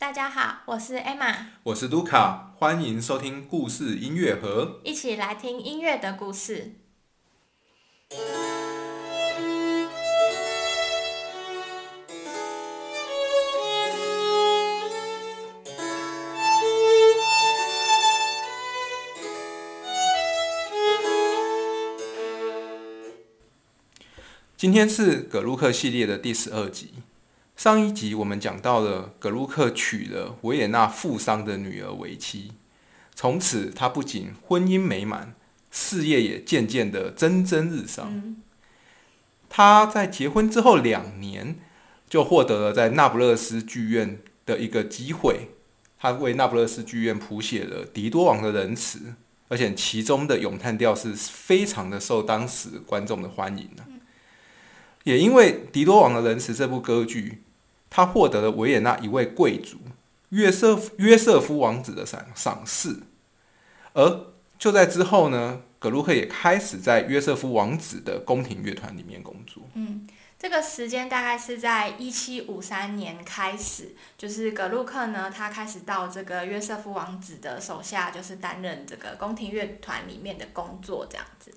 大家好，我是 Emma，我是卢卡，欢迎收听故事音乐盒，一起来听音乐的故事。今天是葛鲁克系列的第十二集。上一集我们讲到了格鲁克娶了维也纳富商的女儿为妻，从此他不仅婚姻美满，事业也渐渐的蒸蒸日上。他在结婚之后两年，就获得了在那不勒斯剧院的一个机会，他为那不勒斯剧院谱写了《狄多王的仁慈》，而且其中的咏叹调是非常的受当时观众的欢迎的。也因为《狄多王的仁慈》这部歌剧，他获得了维也纳一位贵族约瑟约瑟夫王子的赏赏识，而就在之后呢，格鲁克也开始在约瑟夫王子的宫廷乐团里面工作。嗯，这个时间大概是在一七五三年开始，就是格鲁克呢，他开始到这个约瑟夫王子的手下，就是担任这个宫廷乐团里面的工作，这样子。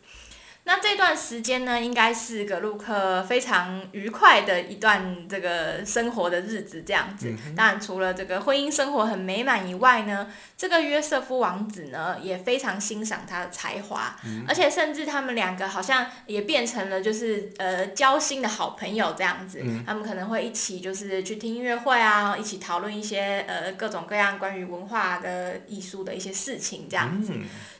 那这段时间呢，应该是格鲁克非常愉快的一段这个生活的日子，这样子。当然，除了这个婚姻生活很美满以外呢，这个约瑟夫王子呢也非常欣赏他的才华，而且甚至他们两个好像也变成了就是呃交心的好朋友这样子。他们可能会一起就是去听音乐会啊，一起讨论一些呃各种各样关于文化的艺术的一些事情这样子。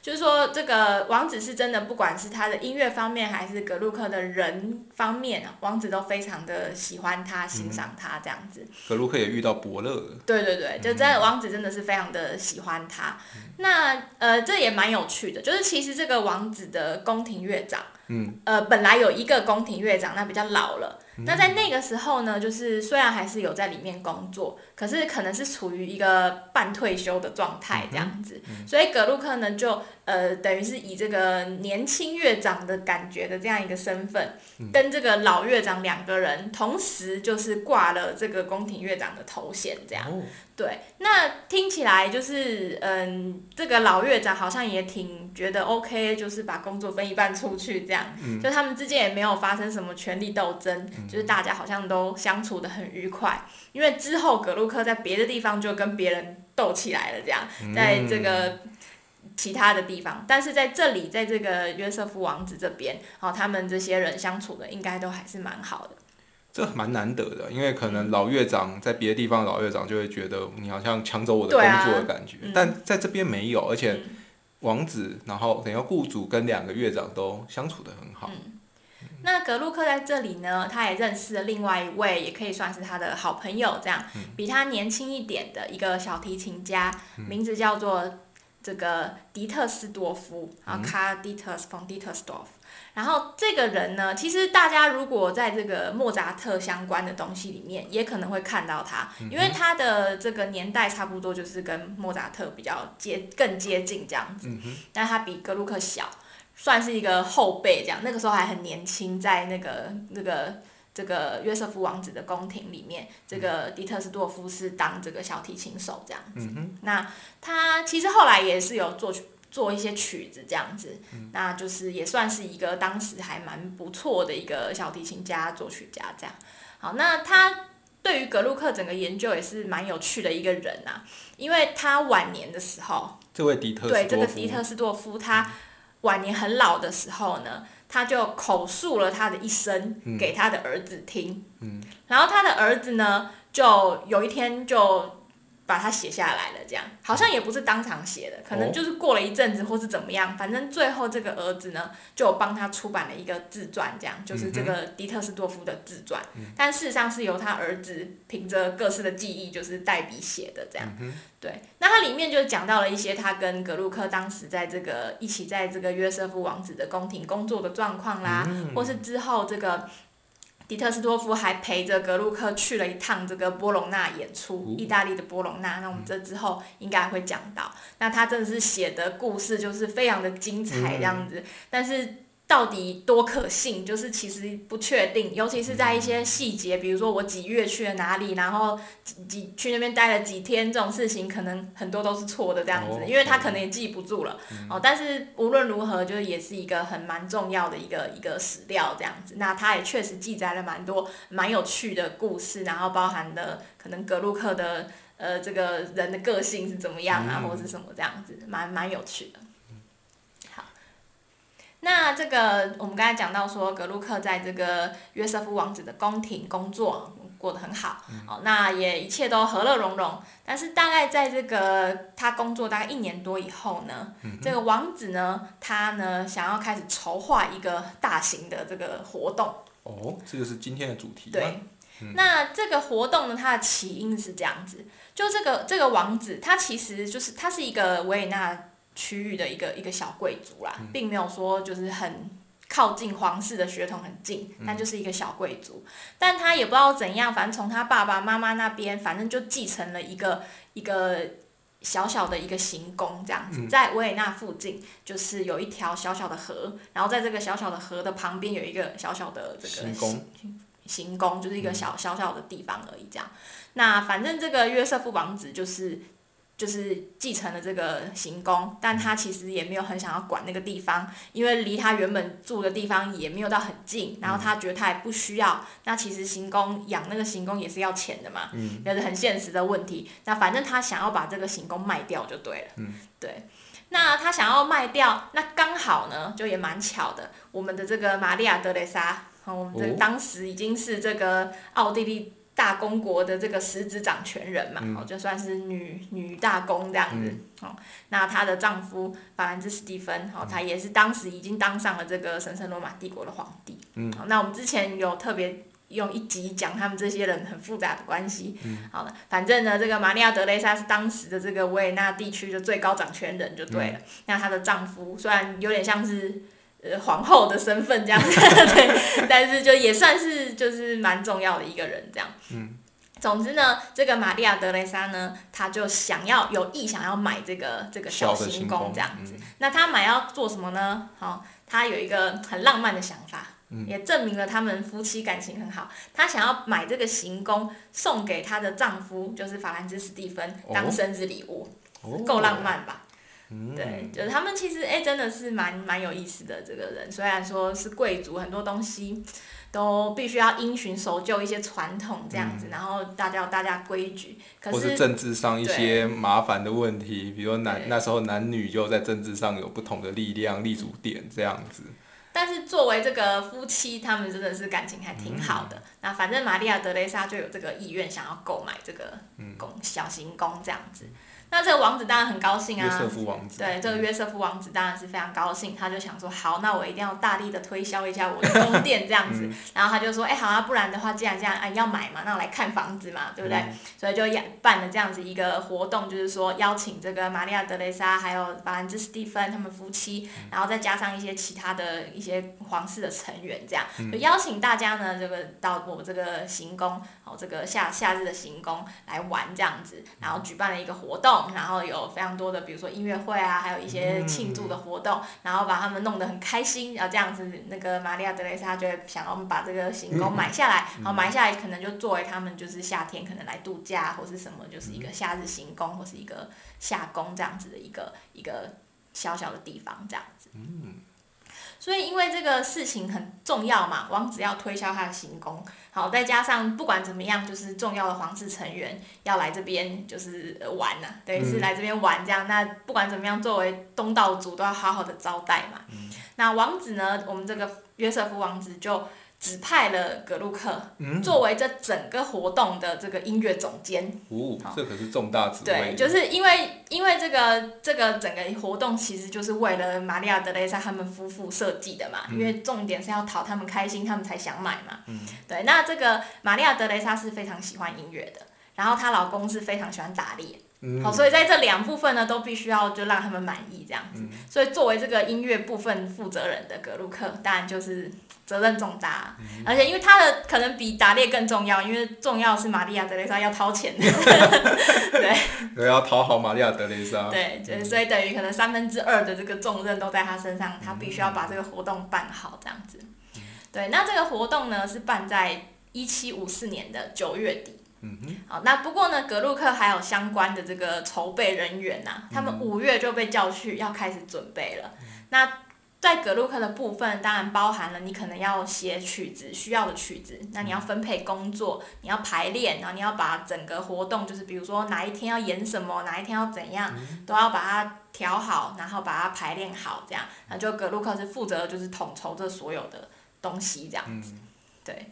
就是说，这个王子是真的，不管是他的音乐方面，还是格鲁克的人方面啊，王子都非常的喜欢他，欣赏他这样子。格鲁克也遇到伯乐了。对对对，就真的王子真的是非常的喜欢他。那呃，这也蛮有趣的，就是其实这个王子的宫廷乐长，嗯，呃，本来有一个宫廷乐长，那比较老了。那在那个时候呢，就是虽然还是有在里面工作，可是可能是处于一个半退休的状态这样子，所以格鲁克呢就呃等于是以这个年轻乐长的感觉的这样一个身份，跟这个老乐长两个人同时就是挂了这个宫廷乐长的头衔这样。对，那听起来就是嗯，这个老乐长好像也挺觉得 OK，就是把工作分一半出去这样，就他们之间也没有发生什么权力斗争。就是大家好像都相处的很愉快，因为之后格鲁克在别的地方就跟别人斗起来了，这样，在这个其他的地方，但是在这里，在这个约瑟夫王子这边，哦，他们这些人相处的应该都还是蛮好的。这蛮难得的，因为可能老乐长在别的地方，老乐长就会觉得你好像抢走我的工作的感觉，但在这边没有，而且王子，然后等于雇主跟两个乐长都相处的很好。那格鲁克在这里呢，他也认识了另外一位，也可以算是他的好朋友，这样比他年轻一点的一个小提琴家，名字叫做这个迪特斯多夫，然后卡迪特斯冯迪特斯多夫。然后这个人呢，其实大家如果在这个莫扎特相关的东西里面，也可能会看到他，因为他的这个年代差不多就是跟莫扎特比较接更接近这样子，但他比格鲁克小。算是一个后辈这样，那个时候还很年轻，在那个那个这个约瑟夫王子的宫廷里面，这个迪特斯多夫是当这个小提琴手这样子。那他其实后来也是有做做一些曲子这样子，那就是也算是一个当时还蛮不错的一个小提琴家、作曲家这样。好，那他对于格鲁克整个研究也是蛮有趣的一个人啊，因为他晚年的时候，这位迪特对这个迪特斯多夫他。晚年很老的时候呢，他就口述了他的一生给他的儿子听，然后他的儿子呢，就有一天就。把它写下来了，这样。好像也不是当场写的，可能就是过了一阵子或是怎么样，反正最后这个儿子呢，就帮他出版了一个自传，这样就是这个迪特斯多夫的自传，但事实上是由他儿子凭着各式的记忆，就是代笔写的，这样。对，那它里面就讲到了一些他跟格鲁克当时在这个一起在这个约瑟夫王子的宫廷工作的状况啦，或是之后这个。迪特斯托夫还陪着格鲁克去了一趟这个波隆纳演出，意大利的波隆纳。那我们这之后应该会讲到。那他真的是写的故事就是非常的精彩这样子，但是。到底多可信？就是其实不确定，尤其是在一些细节，比如说我几月去了哪里，然后几几去那边待了几天，这种事情可能很多都是错的这样子，因为他可能也记不住了。哦，但是无论如何，就是也是一个很蛮重要的一个一个史料这样子。那他也确实记载了蛮多蛮有趣的故事，然后包含的可能格鲁克的呃这个人的个性是怎么样啊，或者是什么这样子，蛮蛮有趣的。那这个我们刚才讲到说，格鲁克在这个约瑟夫王子的宫廷工作过得很好，哦，那也一切都和乐融融。但是大概在这个他工作大概一年多以后呢，这个王子呢，他呢想要开始筹划一个大型的这个活动。哦，这个是今天的主题。对，那这个活动呢，它的起因是这样子，就这个这个王子，他其实就是他是一个维也纳。区域的一个一个小贵族啦，并没有说就是很靠近皇室的血统很近，那就是一个小贵族。但他也不知道怎样，反正从他爸爸妈妈那边，反正就继承了一个一个小小的一个行宫这样子，在维也纳附近，就是有一条小小的河，然后在这个小小的河的旁边有一个小小的这个行宫，行宫就是一个小小小的地方而已。这样，那反正这个约瑟夫王子就是。就是继承了这个行宫，但他其实也没有很想要管那个地方，因为离他原本住的地方也没有到很近，然后他觉得他也不需要。那其实行宫养那个行宫也是要钱的嘛，也是很现实的问题。那反正他想要把这个行宫卖掉就对了。对，那他想要卖掉，那刚好呢，就也蛮巧的，我们的这个玛利亚德雷莎，我们这当时已经是这个奥地利。大公国的这个实质掌权人嘛，哦，就算是女女大公这样子，哦，那她的丈夫法兰兹·史蒂芬，哦，他也是当时已经当上了这个神圣罗马帝国的皇帝，嗯，那我们之前有特别用一集讲他们这些人很复杂的关系，嗯，好了，反正呢，这个玛利亚·德雷莎是当时的这个维也纳地区的最高掌权人就对了，那她的丈夫虽然有点像是。呃，皇后的身份这样子，对，但是就也算是就是蛮重要的一个人这样。嗯。总之呢，这个玛利亚德雷莎呢，她就想要有意想要买这个这个小行宫这样子。那她买要做什么呢？好，她有一个很浪漫的想法，也证明了他们夫妻感情很好。她想要买这个行宫送给她的丈夫，就是法兰兹史蒂芬当生日礼物，够浪漫吧？对，就是他们其实哎，真的是蛮蛮有意思的这个人。虽然说是贵族，很多东西都必须要因循守旧一些传统这样子，然后大家有大家规矩。或是政治上一些麻烦的问题，比如男那时候男女就在政治上有不同的力量立足点这样子。但是作为这个夫妻，他们真的是感情还挺好的。那反正玛利亚德雷莎就有这个意愿，想要购买这个宫小型宫这样子。那这个王子当然很高兴啊，约瑟夫王子。对，这个约瑟夫王子当然是非常高兴，他就想说，好，那我一定要大力的推销一下我的宫殿这样子。然后他就说，哎，好啊，不然的话，既然这样，哎，要买嘛，那我来看房子嘛，对不对？所以就办了这样子一个活动，就是说邀请这个玛利亚德雷莎还有法兰兹斯蒂芬他们夫妻，然后再加上一些其他的一些皇室的成员，这样就邀请大家呢，这个到我这个行宫，哦，这个夏夏日的行宫来玩这样子，然后举办了一个活动。然后有非常多的，比如说音乐会啊，还有一些庆祝的活动，然后把他们弄得很开心，然后这样子，那个玛利亚德雷莎就会想要把这个行宫买下来，然后买下来可能就作为他们就是夏天可能来度假或是什么，就是一个夏日行宫或是一个夏宫这样子的一个一个小小的地方这样子。所以因为这个事情很重要嘛，王子要推销他的行宫，好，再加上不管怎么样，就是重要的皇室成员要来这边就是玩呐，等于是来这边玩这样。那不管怎么样，作为东道主都要好好的招待嘛。那王子呢，我们这个约瑟夫王子就。指派了格鲁克作为这整个活动的这个音乐总监。哦，这可是重大职位。对，就是因为因为这个这个整个活动其实就是为了玛利亚德雷莎他们夫妇设计的嘛，因为重点是要讨他们开心，他们才想买嘛。嗯。对，那这个玛利亚德雷莎是非常喜欢音乐的，然后她老公是非常喜欢打猎。好，所以在这两部分呢，都必须要就让他们满意这样子。所以作为这个音乐部分负责人的格鲁克，当然就是责任重大。而且因为他的可能比打猎更重要，因为重要是玛利亚德雷莎要掏钱。对，对，要讨好玛利亚德雷莎。对，就所以等于可能三分之二的这个重任都在他身上，他必须要把这个活动办好这样子。对，那这个活动呢是办在一七五四年的九月底。嗯哼，好，那不过呢，格鲁克还有相关的这个筹备人员呐，他们五月就被叫去要开始准备了。那在格鲁克的部分，当然包含了你可能要写曲子需要的曲子，那你要分配工作，你要排练，然后你要把整个活动，就是比如说哪一天要演什么，哪一天要怎样，都要把它调好，然后把它排练好，这样，那就格鲁克是负责就是统筹这所有的东西这样子，对。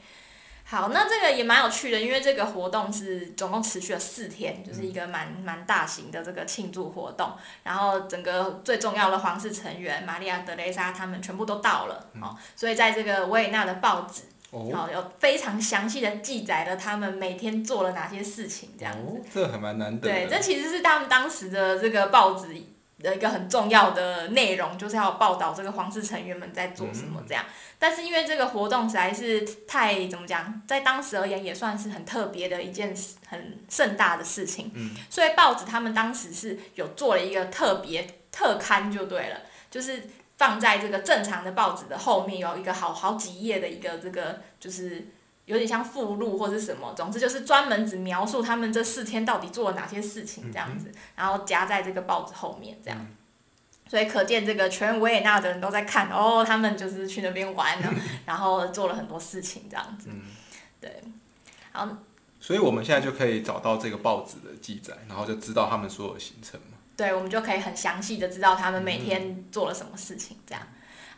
好，那这个也蛮有趣的，因为这个活动是总共持续了四天，就是一个蛮蛮大型的这个庆祝活动。然后整个最重要的皇室成员玛利亚德雷莎他们全部都到了，哦，所以在这个维也纳的报纸，哦，有非常详细的记载了他们每天做了哪些事情，这样子。这还蛮难得。对，这其实是他们当时的这个报纸。的一个很重要的内容就是要报道这个皇室成员们在做什么这样，但是因为这个活动实在是太怎么讲，在当时而言也算是很特别的一件很盛大的事情，所以报纸他们当时是有做了一个特别特刊就对了，就是放在这个正常的报纸的后面有一个好好几页的一个这个就是。有点像附录或者什么，总之就是专门只描述他们这四天到底做了哪些事情这样子，然后夹在这个报纸后面这样，所以可见这个全维也纳的人都在看哦，他们就是去那边玩了，然后做了很多事情这样子，对，好，所以我们现在就可以找到这个报纸的记载，然后就知道他们所有行程嘛，对，我们就可以很详细的知道他们每天做了什么事情这样。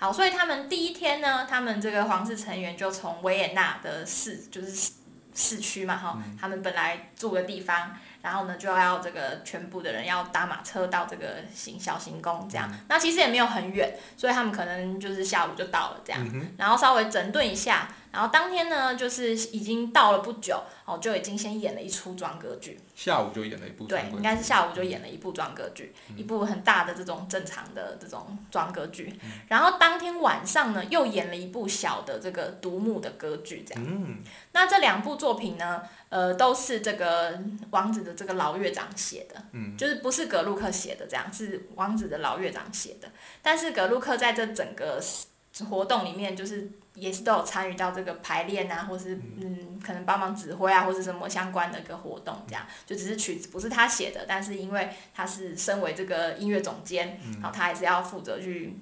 好，所以他们第一天呢，他们这个皇室成员就从维也纳的市，就是市区嘛，哈，他们本来住的地方，然后呢就要这个全部的人要搭马车到这个行小行宫这样，那其实也没有很远，所以他们可能就是下午就到了这样，然后稍微整顿一下。然后当天呢，就是已经到了不久，哦，就已经先演了一出装歌剧。下午就演了一部。对，应该是下午就演了一部装歌剧，一部很大的这种正常的这种装歌剧。然后当天晚上呢，又演了一部小的这个独幕的歌剧，这样。嗯。那这两部作品呢，呃，都是这个王子的这个老乐长写的，嗯，就是不是格鲁克写的，这样是王子的老乐长写的。但是格鲁克在这整个活动里面，就是。也是都有参与到这个排练啊，或是嗯，可能帮忙指挥啊，或是什么相关的一个活动，这样就只是曲子不是他写的，但是因为他是身为这个音乐总监，然后他还是要负责去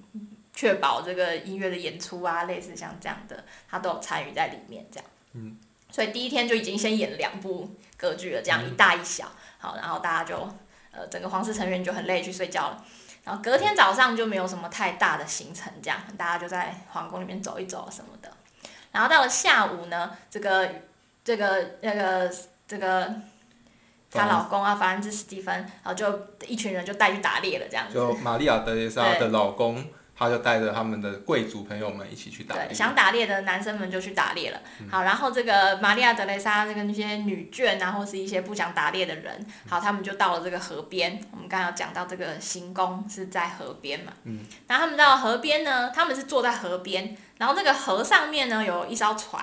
确保这个音乐的演出啊，类似像这样的，他都有参与在里面这样。嗯，所以第一天就已经先演两部歌剧了，这样一大一小，好，然后大家就呃整个皇室成员就很累去睡觉了。然后隔天早上就没有什么太大的行程，这样大家就在皇宫里面走一走什么的。然后到了下午呢，这个这个那个这个她老公啊，法兰兹·史蒂芬，然后就一群人就带去打猎了，这样子。就玛利亚·德蕾莎的老公。他就带着他们的贵族朋友们一起去打猎，想打猎的男生们就去打猎了。好，然后这个玛利亚德雷莎这个那些女眷啊，或是一些不想打猎的人，好，他们就到了这个河边。我们刚刚讲到这个行宫是在河边嘛，嗯，然后他们到河边呢，他们是坐在河边，然后那个河上面呢有一艘船，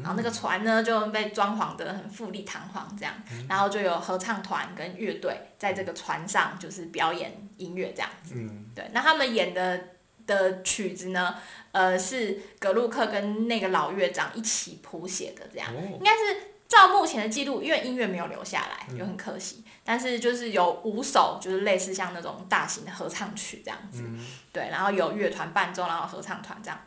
然后那个船呢就被装潢的很富丽堂皇这样，然后就有合唱团跟乐队在这个船上就是表演音乐这样子，嗯，对，那他们演的。的曲子呢，呃，是格鲁克跟那个老乐长一起谱写的，这样应该是照目前的记录，因为音乐没有留下来，就很可惜。但是就是有五首，就是类似像那种大型的合唱曲这样子，对，然后有乐团伴奏，然后合唱团这样。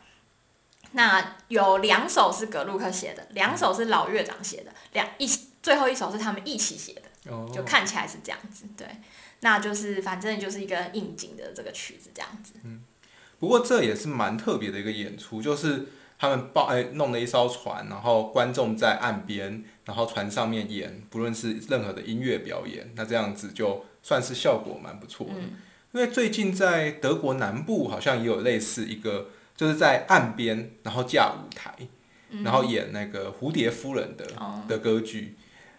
那有两首是格鲁克写的，两首是老乐长写的，两一最后一首是他们一起写的，就看起来是这样子，对。那就是反正就是一个应景的这个曲子这样子。不过这也是蛮特别的一个演出，就是他们抱哎弄了一艘船，然后观众在岸边，然后船上面演，不论是任何的音乐表演，那这样子就算是效果蛮不错的。因为最近在德国南部好像也有类似一个，就是在岸边，然后架舞台，然后演那个蝴蝶夫人的的歌剧。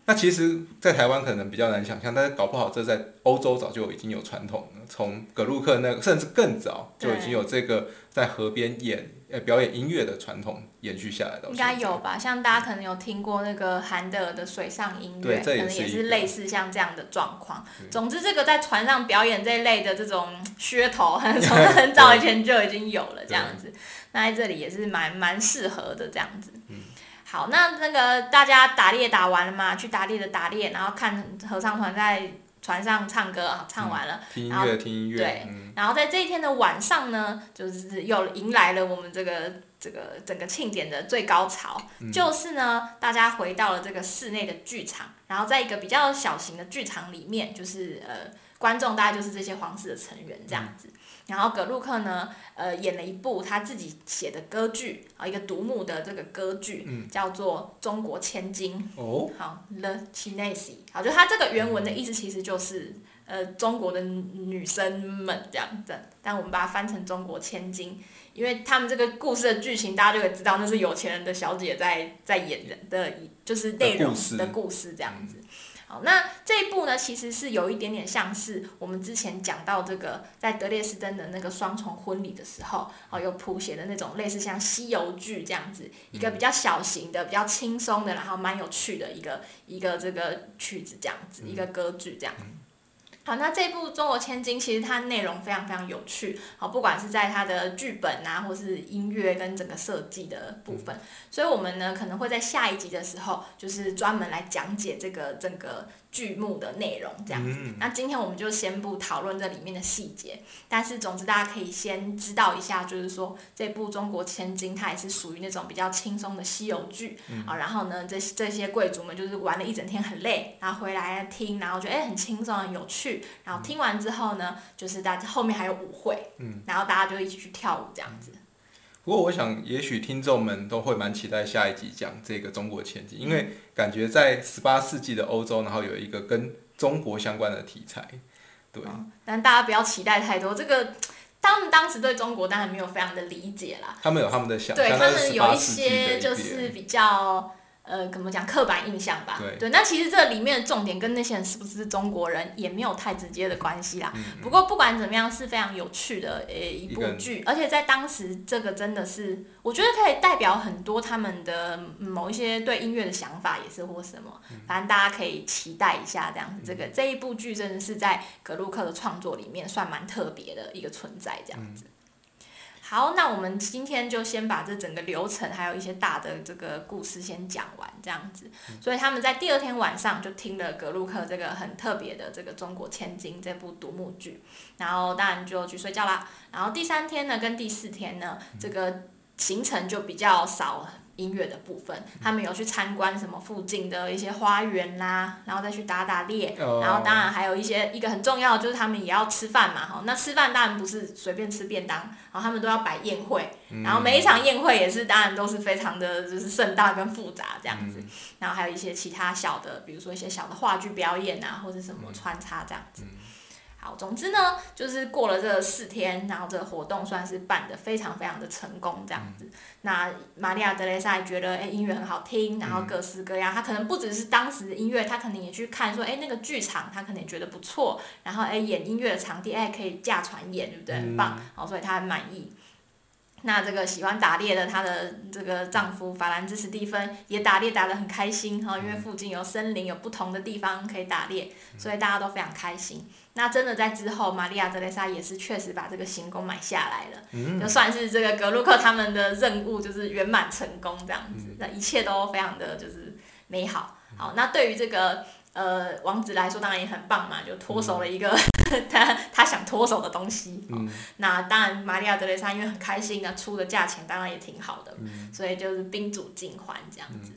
那其实，在台湾可能比较难想象，但是搞不好这在欧洲早就已经有传统了。从格鲁克那个，甚至更早就已经有这个在河边演呃表演音乐的传统延续下来的。应该有吧？像大家可能有听过那个韩德尔的水上音乐，可能也是类似像这样的状况。总之，这个在船上表演这一类的这种噱头，从很早以前就已经有了这样子。那在这里也是蛮蛮适合的这样子。好，那那个大家打猎打完了嘛？去打猎的打猎，然后看合唱团在船上唱歌啊，唱完了，听音乐，听音乐。对，然后在这一天的晚上呢，就是又迎来了我们这个这个整个庆典的最高潮，就是呢，大家回到了这个室内的剧场，然后在一个比较小型的剧场里面，就是呃，观众大概就是这些皇室的成员这样子。然后葛鲁克呢，呃，演了一部他自己写的歌剧啊，一个独幕的这个歌剧，叫做《中国千金》。哦。好，The Chinese。好，就他这个原文的意思其实就是，呃，中国的女生们这样子，但我们把它翻成中国千金，因为他们这个故事的剧情，大家就会知道那是有钱人的小姐在在演的的，就是内容的故事这样子。好，那这一部呢，其实是有一点点像是我们之前讲到这个在德列斯登的那个双重婚礼的时候，哦，有谱写的那种类似像西游剧这样子，一个比较小型的、比较轻松的，然后蛮有趣的一个一个这个曲子这样子，一个歌剧这样。好，那这部《中国千金》其实它内容非常非常有趣，好，不管是在它的剧本啊，或是音乐跟整个设计的部分，所以我们呢可能会在下一集的时候，就是专门来讲解这个整个。剧目的内容这样子，那今天我们就先不讨论这里面的细节，但是总之大家可以先知道一下，就是说这部《中国千金》它也是属于那种比较轻松的西游剧啊。然后呢，这这些贵族们就是玩了一整天很累，然后回来听，然后觉得哎很轻松很有趣。然后听完之后呢，就是大家后面还有舞会，然后大家就一起去跳舞这样子。不过我想，也许听众们都会蛮期待下一集讲这个中国前景，因为感觉在十八世纪的欧洲，然后有一个跟中国相关的题材，对。但大家不要期待太多，这个他们当时对中国当然没有非常的理解啦。他们有他们的想，对他们有一些就是比较。呃，怎么讲刻板印象吧？对，那其实这里面的重点跟那些人是不是中国人也没有太直接的关系啦。不过不管怎么样，是非常有趣的呃一部剧，而且在当时这个真的是，我觉得可以代表很多他们的某一些对音乐的想法，也是或什么。反正大家可以期待一下这样子，这个这一部剧真的是在格鲁克的创作里面算蛮特别的一个存在，这样子。好，那我们今天就先把这整个流程，还有一些大的这个故事先讲完，这样子。所以他们在第二天晚上就听了格鲁克这个很特别的这个《中国千金》这部独幕剧，然后当然就去睡觉啦。然后第三天呢，跟第四天呢，这个行程就比较少。音乐的部分，他们有去参观什么附近的一些花园啦，然后再去打打猎，然后当然还有一些一个很重要的就是他们也要吃饭嘛，哈，那吃饭当然不是随便吃便当，然后他们都要摆宴会，然后每一场宴会也是当然都是非常的就是盛大跟复杂这样子，然后还有一些其他小的，比如说一些小的话剧表演啊，或者什么穿插这样子。好，总之呢，就是过了这四天，然后这个活动算是办的非常非常的成功，这样子。那玛利亚德雷莎也觉得，哎，音乐很好听，然后各式各样。他可能不只是当时的音乐，他可能也去看说，哎，那个剧场他可能也觉得不错，然后哎，演音乐的场地哎可以驾船演，对不对？很棒，好，所以他很满意。那这个喜欢打猎的她的这个丈夫法兰兹史蒂芬也打猎打得很开心哈，因为附近有森林，有不同的地方可以打猎，所以大家都非常开心。那真的在之后，玛利亚德雷莎也是确实把这个行宫买下来了，就算是这个格鲁克他们的任务就是圆满成功这样子，那一切都非常的就是美好。好，那对于这个。呃，王子来说当然也很棒嘛，就脱手了一个 他他想脱手的东西。嗯。那当然，玛利亚德雷莎因为很开心，那出的价钱当然也挺好的。嗯。所以就是宾主尽欢这样子。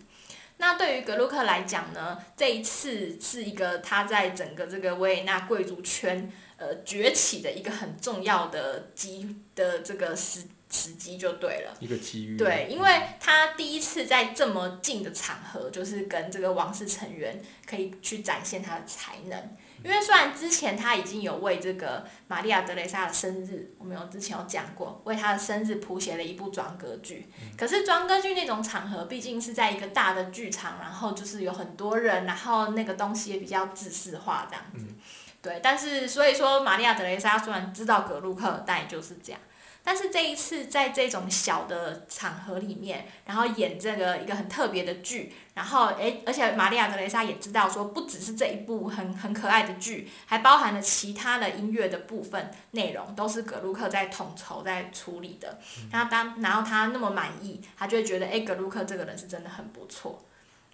那对于格鲁克来讲呢，这一次是一个他在整个这个维也纳贵族圈呃崛起的一个很重要的机的这个时时机就对了。一个机遇。对，因为他第一次在这么近的场合，就是跟这个王室成员可以去展现他的才能。因为虽然之前他已经有为这个玛利亚德雷莎的生日，我们有之前有讲过，为他的生日谱写了一部庄歌剧。可是庄歌剧那种场合，毕竟是在一个大的剧场，然后就是有很多人，然后那个东西也比较自式化这样子。对，但是所以说玛利亚德雷莎虽然知道格鲁克，但也就是这样。但是这一次在这种小的场合里面，然后演这个一个很特别的剧，然后诶，而且玛利亚德雷莎也知道说，不只是这一部很很可爱的剧，还包含了其他的音乐的部分内容，都是格鲁克在统筹在处理的。然后当然后他那么满意，他就会觉得诶，格鲁克这个人是真的很不错。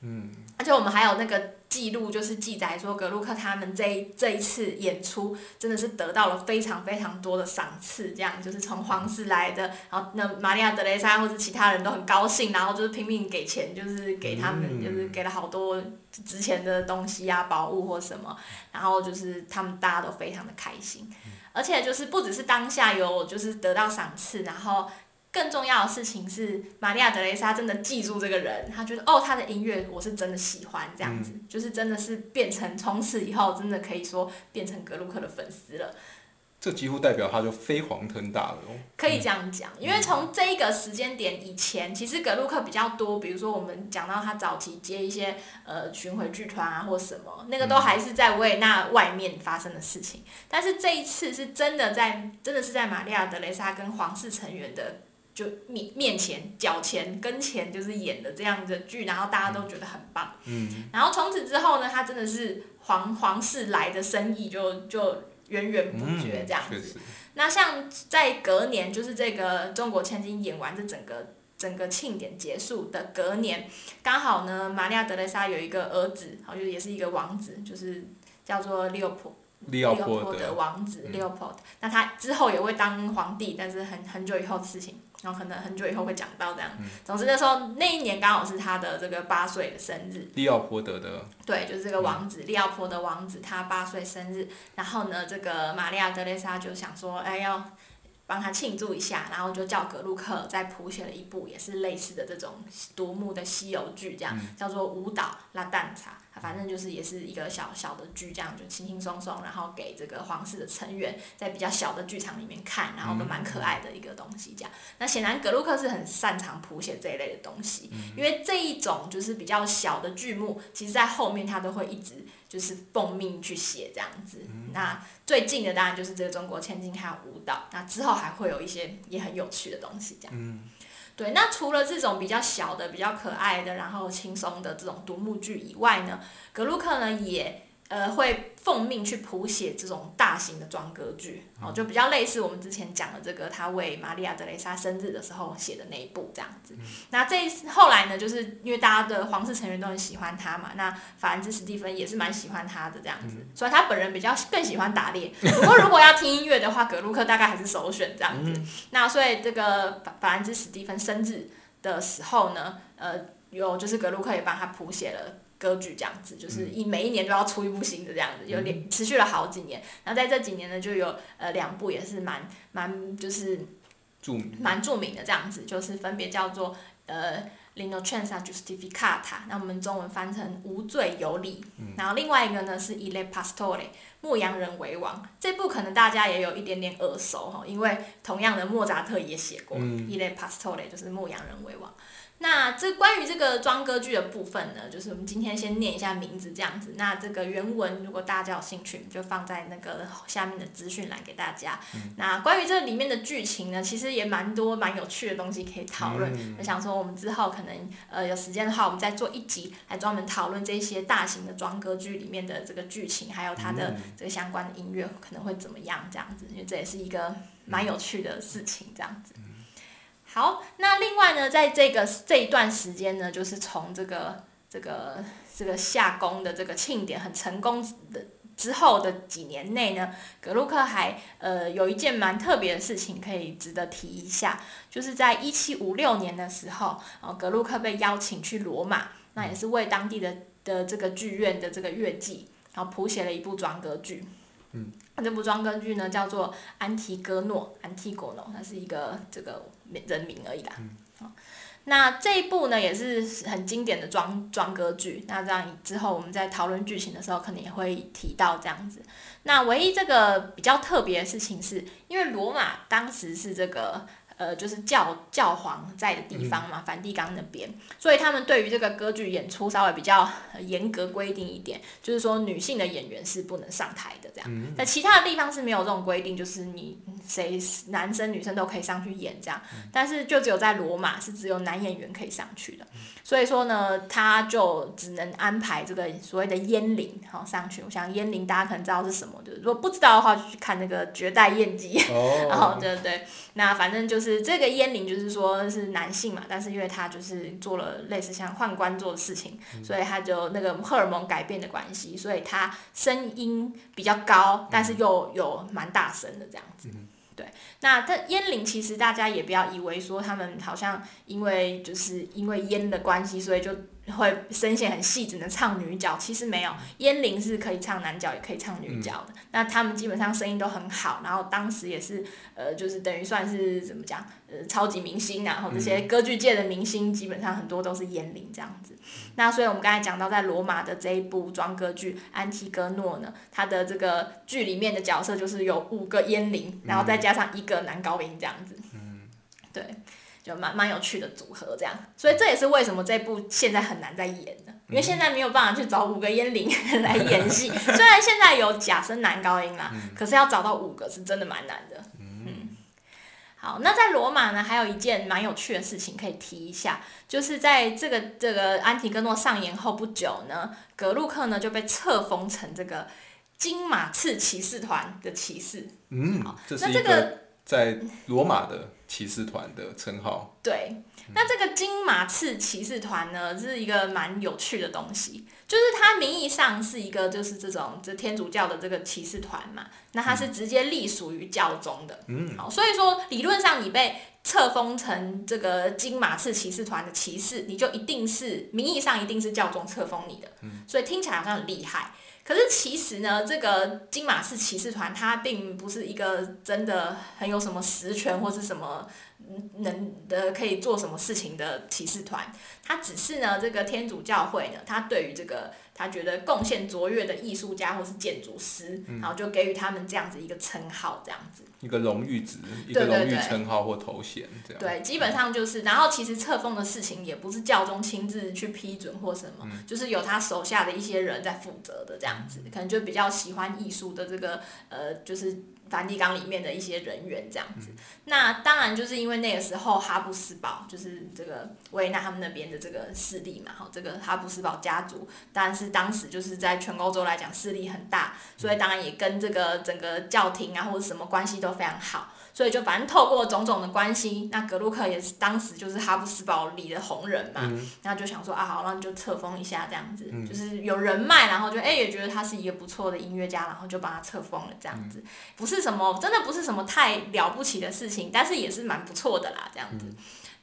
嗯，而且我们还有那个记录，就是记载说格鲁克他们这一这一次演出真的是得到了非常非常多的赏赐，这样就是从皇室来的，然后那玛利亚德雷莎或者其他人都很高兴，然后就是拼命给钱，就是给他们，就是给了好多值钱的东西啊、宝物或什么，然后就是他们大家都非常的开心，而且就是不只是当下有就是得到赏赐，然后。更重要的事情是，玛利亚德雷莎真的记住这个人，他觉得哦，他的音乐我是真的喜欢，这样子，就是真的是变成从此以后真的可以说变成格鲁克的粉丝了。这几乎代表他就飞黄腾达了哦。可以这样讲，因为从这一个时间点以前，其实格鲁克比较多，比如说我们讲到他早期接一些呃巡回剧团啊或什么，那个都还是在维也纳外面发生的事情。但是这一次是真的在，真的是在玛利亚德雷莎跟皇室成员的。就面面前、脚前、跟前，就是演的这样的剧，然后大家都觉得很棒。嗯。然后从此之后呢，他真的是皇皇室来的生意就就源源不绝这样子。那像在隔年，就是这个中国千金演完这整个整个庆典结束的隔年，刚好呢，玛利亚德雷莎有一个儿子，好就也是一个王子，就是叫做利奥普。利奥波德王子 Leopold，那他之后也会当皇帝，但是很很久以后的事情。然后可能很久以后会讲到这样。总之那时候那一年刚好是他的这个八岁的生日。利奥波德的。对，就是这个王子，利奥波德王子，他八岁生日。然后呢，这个玛利亚德蕾莎就想说，哎，要帮他庆祝一下，然后就叫格鲁克再谱写了一部也是类似的这种独幕的西游剧，这样叫做《舞蹈拉旦茶》。反正就是也是一个小小的剧，这样就轻轻松松，然后给这个皇室的成员在比较小的剧场里面看，然后都蛮可爱的一个东西。这样，那显然格鲁克是很擅长谱写这一类的东西，因为这一种就是比较小的剧目，其实在后面他都会一直就是奉命去写这样子。那最近的当然就是这个中国千金还有舞蹈，那之后还会有一些也很有趣的东西这样。对，那除了这种比较小的、比较可爱的，然后轻松的这种独幕剧以外呢，格鲁克呢也。呃，会奉命去谱写这种大型的装歌剧，哦，就比较类似我们之前讲的这个，他为玛利亚德雷莎生日的时候写的那一部这样子。那这后来呢，就是因为大家的皇室成员都很喜欢他嘛，那法兰兹史蒂芬也是蛮喜欢他的这样子。所以他本人比较更喜欢打猎，不过如果要听音乐的话，格鲁克大概还是首选这样子。那所以这个法法兰兹史蒂芬生日的时候呢，呃，有就是格鲁克也帮他谱写了。歌剧这样子，就是一每一年都要出一部新的这样子，有连持续了好几年。然后在这几年呢，就有呃两部也是蛮蛮就是著名蛮著名的这样子，就是分别叫做呃《L'Innocenza Giustificata》，那我们中文翻成无罪有理。然后另外一个呢是《Il Pastore》，牧羊人为王。这部可能大家也有一点点耳熟哈，因为同样的莫扎特也写过《Il Pastore》，就是牧羊人为王。那这关于这个庄歌剧的部分呢，就是我们今天先念一下名字这样子。那这个原文如果大家有兴趣，就放在那个下面的资讯栏给大家。那关于这里面的剧情呢，其实也蛮多蛮有趣的东西可以讨论。我想说，我们之后可能呃有时间的话，我们再做一集来专门讨论这些大型的庄歌剧里面的这个剧情，还有它的这个相关的音乐可能会怎么样这样子，因为这也是一个蛮有趣的事情这样子。好，那另外呢，在这个这一段时间呢，就是从这个这个这个夏宫的这个庆典很成功的之后的几年内呢，格鲁克还呃有一件蛮特别的事情可以值得提一下，就是在一七五六年的时候，哦，格鲁克被邀请去罗马，那也是为当地的的这个剧院的这个乐伎，然后谱写了一部庄歌剧。嗯，这部庄歌剧呢叫做《安提戈诺》（安提戈诺），它是一个这个。人名而已啦。那这一部呢也是很经典的装装歌剧，那这样之后我们在讨论剧情的时候，可能也会提到这样子。那唯一这个比较特别的事情是，因为罗马当时是这个。呃，就是教教皇在的地方嘛，梵蒂冈那边，所以他们对于这个歌剧演出稍微比较严格规定一点，就是说女性的演员是不能上台的这样。在其他的地方是没有这种规定，就是你谁男生女生都可以上去演这样，但是就只有在罗马是只有男演员可以上去的。所以说呢，他就只能安排这个所谓的阉灵好上去。我想阉灵大家可能知道是什么，就是如果不知道的话，就去看那个《绝代艳姬》。哦。然后对对，那反正就是。这个阉灵，就是说是男性嘛，但是因为他就是做了类似像宦官做的事情，所以他就那个荷尔蒙改变的关系，所以他声音比较高，但是又有蛮大声的这样子。对，那这烟龄其实大家也不要以为说他们好像因为就是因为烟的关系，所以就。会声线很细，只能唱女角。其实没有，燕玲是可以唱男角，也可以唱女角的。那他们基本上声音都很好，然后当时也是，呃，就是等于算是怎么讲，呃，超级明星然后这些歌剧界的明星，基本上很多都是燕玲这样子。那所以我们刚才讲到，在罗马的这一部装歌剧《安提戈诺》呢，它的这个剧里面的角色就是有五个燕玲，然后再加上一个男高音这样子。嗯，对。就蛮蛮有趣的组合，这样，所以这也是为什么这部现在很难再演的，因为现在没有办法去找五个烟灵来演戏。虽然现在有假声男高音啦，可是要找到五个是真的蛮难的。嗯，好，那在罗马呢，还有一件蛮有趣的事情可以提一下，就是在这个这个安提戈诺上演后不久呢，格鲁克呢就被册封成这个金马刺骑士团的骑士。嗯，好，那这个在罗马的。骑士团的称号。对，那这个金马刺骑士团呢，是一个蛮有趣的东西，就是它名义上是一个就是这种这天主教的这个骑士团嘛，那它是直接隶属于教宗的。嗯，好，所以说理论上你被册封成这个金马刺骑士团的骑士，你就一定是名义上一定是教宗册封你的。嗯，所以听起来好像很厉害。可是其实呢，这个金马士骑士团它并不是一个真的很有什么实权或是什么能的可以做什么事情的骑士团，他只是呢这个天主教会呢，他对于这个。他觉得贡献卓越的艺术家或是建筑师，然后就给予他们这样子一个称号，这样子一个荣誉值，一个荣誉称号或头衔，这样对，基本上就是。然后其实册封的事情也不是教宗亲自去批准或什么，就是有他手下的一些人在负责的这样子，可能就比较喜欢艺术的这个呃，就是。梵蒂冈里面的一些人员这样子，那当然就是因为那个时候哈布斯堡就是这个维也纳他们那边的这个势力嘛，哈，这个哈布斯堡家族，当然是当时就是在全欧洲来讲势力很大，所以当然也跟这个整个教廷啊或者什么关系都非常好。所以就反正透过种种的关系，那格鲁克也是当时就是哈布斯堡里的红人嘛，然后就想说啊好，那就册封一下这样子，就是有人脉，然后就哎也觉得他是一个不错的音乐家，然后就把他册封了这样子，不是什么真的不是什么太了不起的事情，但是也是蛮不错的啦这样子。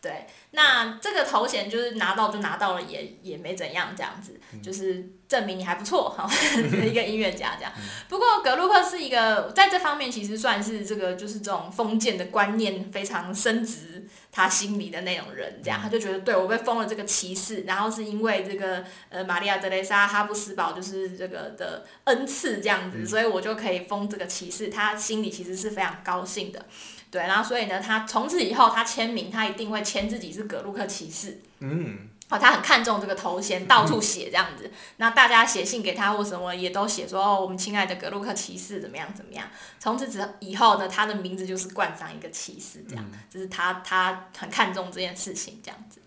对，那这个头衔就是拿到就拿到了，也也没怎样，这样子就是证明你还不错哈，一个音乐家这样。不过格鲁克是一个在这方面其实算是这个就是这种封建的观念非常深植他心里的那种人，这样他就觉得对我被封了这个骑士，然后是因为这个呃玛利亚德雷莎哈布斯堡就是这个的恩赐这样子，所以我就可以封这个骑士，他心里其实是非常高兴的。对，然后所以呢，他从此以后他签名，他一定会签自己是格鲁克骑士。嗯，哦，他很看重这个头衔，到处写这样子。那大家写信给他或什么，也都写说哦，我们亲爱的格鲁克骑士怎么样怎么样。从此之以后呢，他的名字就是冠上一个骑士，这样，就是他他很看重这件事情这样子。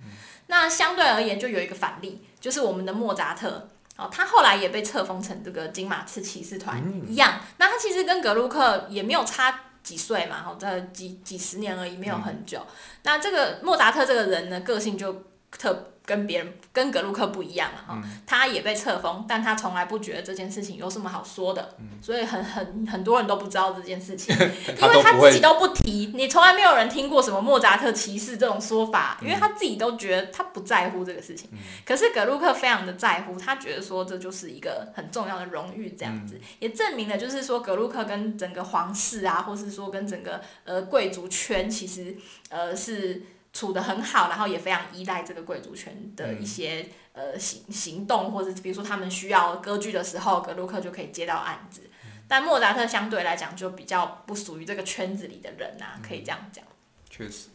那相对而言，就有一个反例，就是我们的莫扎特，哦，他后来也被册封成这个金马刺骑士团一样。那他其实跟格鲁克也没有差。几岁嘛？好，这几几十年而已，没有很久。那这个莫扎特这个人呢，个性就特。跟别人跟格鲁克不一样了哈，他也被册封，但他从来不觉得这件事情有什么好说的，所以很很很多人都不知道这件事情，因为他自己都不提，你从来没有人听过什么莫扎特骑士这种说法，因为他自己都觉得他不在乎这个事情，可是格鲁克非常的在乎，他觉得说这就是一个很重要的荣誉，这样子也证明了就是说格鲁克跟整个皇室啊，或是说跟整个呃贵族圈其实呃是。处的很好，然后也非常依赖这个贵族圈的一些呃行行动，或者比如说他们需要歌剧的时候，格鲁克就可以接到案子。但莫扎特相对来讲就比较不属于这个圈子里的人呐，可以这样讲。确实。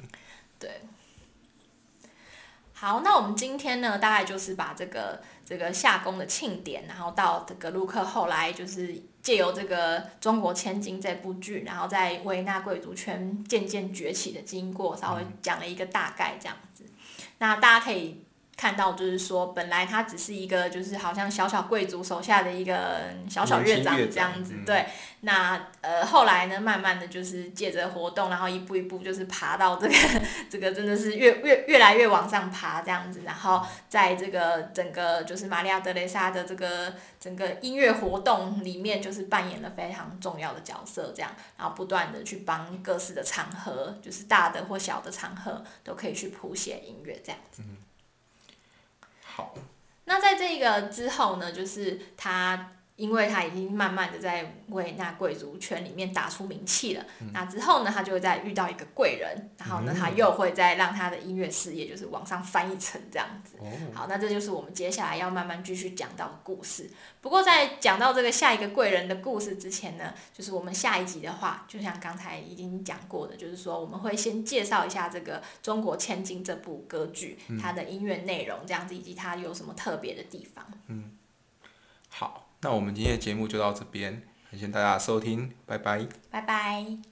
对。好，那我们今天呢，大概就是把这个这个夏宫的庆典，然后到格鲁克后来就是。借由这个《中国千金》这部剧，然后在维纳贵族圈渐渐崛起的经过，稍微讲了一个大概这样子。那大家可以。看到就是说，本来他只是一个，就是好像小小贵族手下的一个小小乐长这样子，对。那呃后来呢，慢慢的就是借着活动，然后一步一步就是爬到这个 这个真的是越越越来越往上爬这样子，然后在这个整个就是玛利亚德雷莎的这个整个音乐活动里面，就是扮演了非常重要的角色这样，然后不断的去帮各式的场合，就是大的或小的场合，都可以去谱写音乐这样子。那在这个之后呢，就是他。因为他已经慢慢的在为那贵族圈里面打出名气了，那之后呢，他就会再遇到一个贵人，然后呢，他又会再让他的音乐事业就是往上翻一层这样子。好，那这就是我们接下来要慢慢继续讲到的故事。不过在讲到这个下一个贵人的故事之前呢，就是我们下一集的话，就像刚才已经讲过的，就是说我们会先介绍一下这个《中国千金》这部歌剧，它的音乐内容这样子，以及它有什么特别的地方。那我们今天的节目就到这边，感谢大家收听，拜拜。拜拜。